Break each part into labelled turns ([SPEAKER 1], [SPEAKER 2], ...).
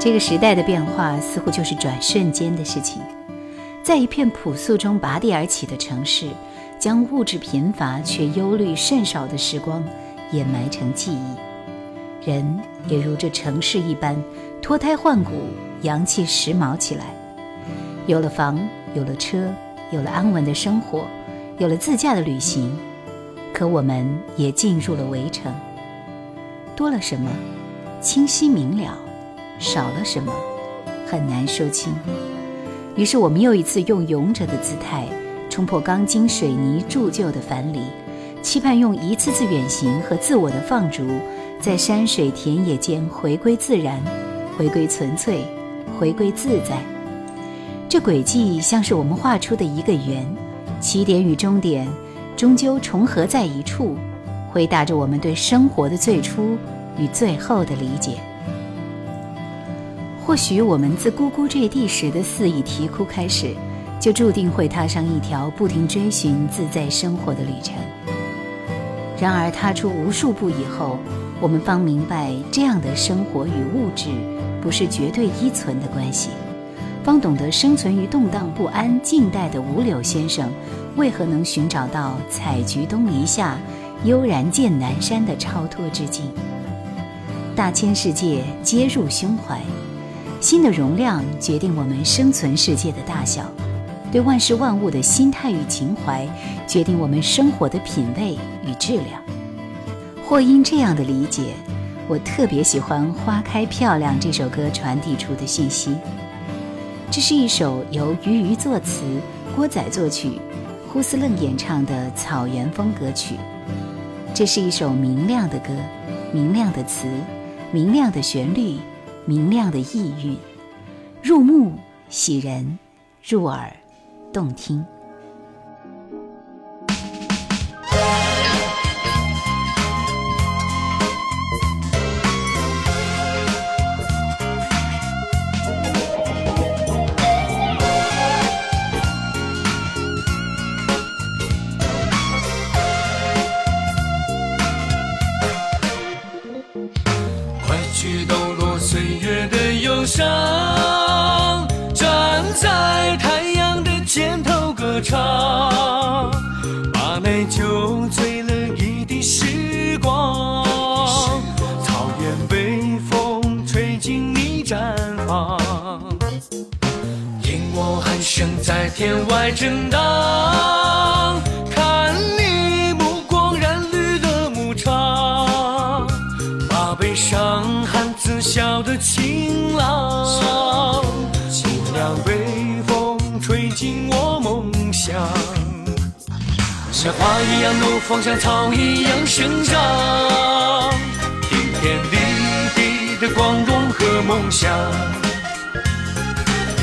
[SPEAKER 1] 这个时代的变化似乎就是转瞬间的事情，在一片朴素中拔地而起的城市，将物质贫乏却忧虑甚少的时光掩埋成记忆，人也如这城市一般脱胎换骨、洋气时髦起来。有了房，有了车，有了安稳的生活，有了自驾的旅行，可我们也进入了围城。多了什么？清晰明了。少了什么，很难说清。于是我们又一次用勇者的姿态，冲破钢筋水泥铸就的樊篱，期盼用一次次远行和自我的放逐，在山水田野间回归自然，回归纯粹，回归自在。这轨迹像是我们画出的一个圆，起点与终点终究重合在一处，回答着我们对生活的最初与最后的理解。或许我们自呱呱坠地时的肆意啼哭开始，就注定会踏上一条不停追寻自在生活的旅程。然而踏出无数步以后，我们方明白，这样的生活与物质不是绝对依存的关系，方懂得生存于动荡不安近代的五柳先生，为何能寻找到“采菊东篱下，悠然见南山”的超脱之境。大千世界皆入胸怀。心的容量决定我们生存世界的大小，对万事万物的心态与情怀决定我们生活的品味与质量。或因这样的理解，我特别喜欢《花开漂亮》这首歌传递出的信息。这是一首由俞渝作词、郭仔作曲、呼斯楞演唱的草原风歌曲。这是一首明亮的歌，明亮的词，明亮的旋律。明亮的意蕴，入目喜人，入耳动听。
[SPEAKER 2] 快去到天外正当，看你目光染绿的牧场，把悲伤喊自笑的晴朗，清凉微风吹进我梦乡，像花一样怒放，像草一样生长，顶天立地的光荣和梦想。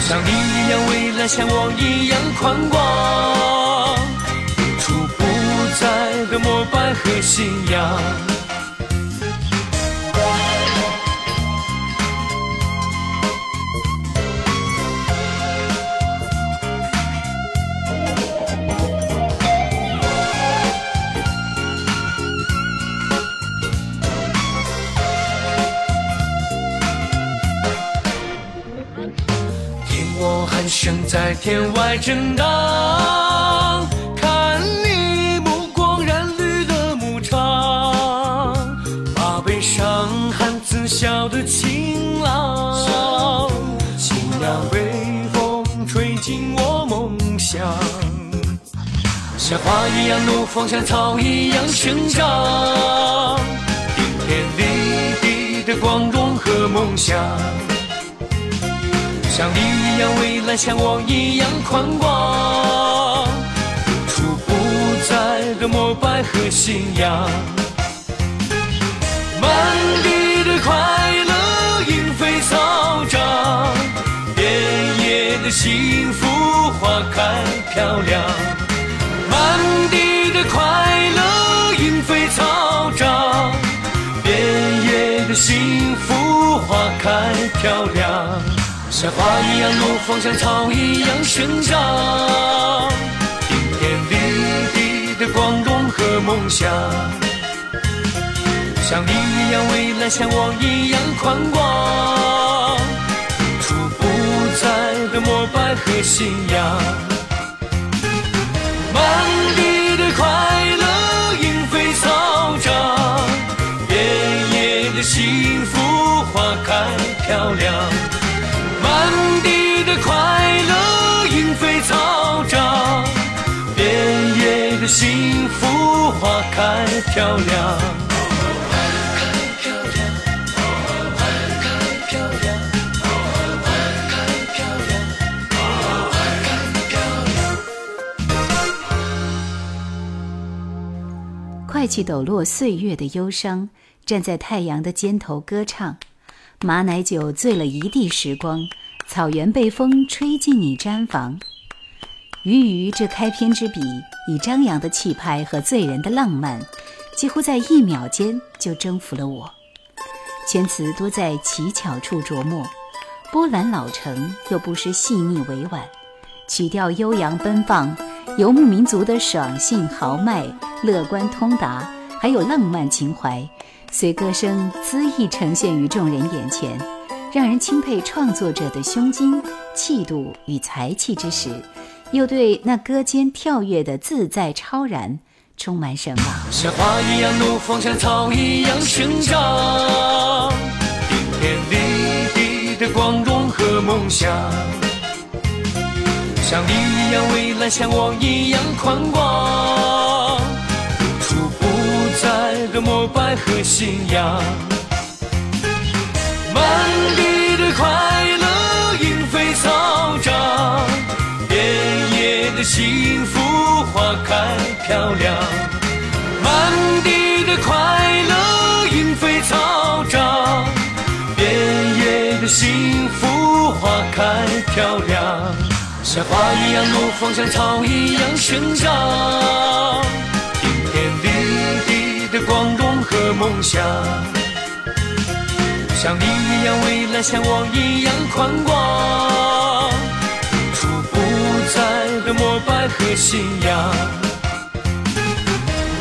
[SPEAKER 2] 像你一样未来，像我一样宽广，无处不在的膜拜和信仰。天外正当，看你目光染绿的牧场，把悲伤喊自笑的情郎，清凉微风吹进我梦乡，像花一样怒放，像草一样生长，顶天立地的光荣和梦想。像你一样蔚蓝，像我一样宽广，无处不在的膜拜和信仰。满地的快乐，莺飞草长，遍野的幸福花开漂亮。满地的快乐，莺飞草长，遍野的幸福花开漂亮。像花一样怒放，像草一样生长，顶天立地的光荣和梦想。像你一样蔚蓝，像我一样宽广，无不在的膜拜和信仰。满地的快乐莺飞草长，遍野的幸福花开漂亮。满地的快乐莺飞草长，遍野的幸福花开漂亮。
[SPEAKER 1] 快去抖落岁月的忧伤，站在太阳的肩头歌唱。马奶酒醉了一地时光，草原被风吹进你毡房。鱼鱼这开篇之笔，以张扬的气派和醉人的浪漫，几乎在一秒间就征服了我。全词多在奇巧处琢磨，波澜老成又不失细腻委婉，曲调悠扬奔放，游牧民族的爽性豪迈。乐观通达，还有浪漫情怀，随歌声恣意呈现于众人眼前，让人钦佩创作者的胸襟、气度与才气之时，又对那歌间跳跃的自在超然充满神往。
[SPEAKER 2] 像花一样怒放，像草一样生长，顶天立地的光荣和梦想，像你一样蔚蓝，像我一样宽广。无处不在的膜拜和信仰，满地的快乐莺飞草长，遍野的幸福花开漂亮。满地的快乐莺飞草长，遍野的幸福花开漂亮。像花一样怒放，像草一样生长。像我一样宽广，无处不在的膜拜和信仰。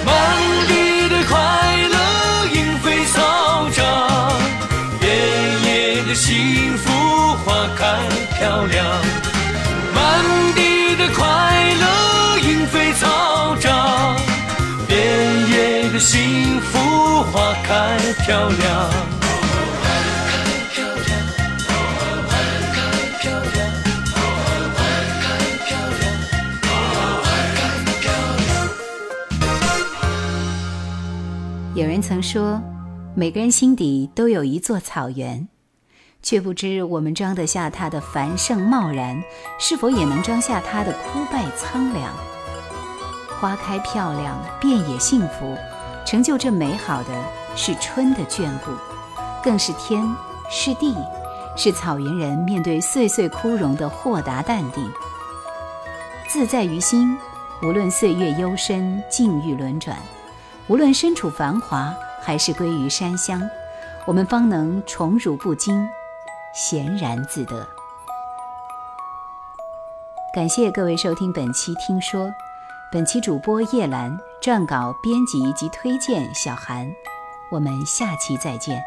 [SPEAKER 2] 满地的快乐莺飞草长，遍野的幸福花开漂亮。满地的快乐莺飞草长。遍野的幸福花开漂亮。
[SPEAKER 1] 曾说，每个人心底都有一座草原，却不知我们装得下它的繁盛茂然，是否也能装下它的枯败苍凉。花开漂亮，遍野幸福。成就这美好的是春的眷顾，更是天，是地，是草原人面对岁岁枯荣的豁达淡定。自在于心，无论岁月幽深，境遇轮转，无论身处繁华，还是归于山乡，我们方能宠辱不惊，闲然自得。感谢各位收听本期《听说》，本期主播叶兰。撰稿、编辑及推荐：小韩。我们下期再见。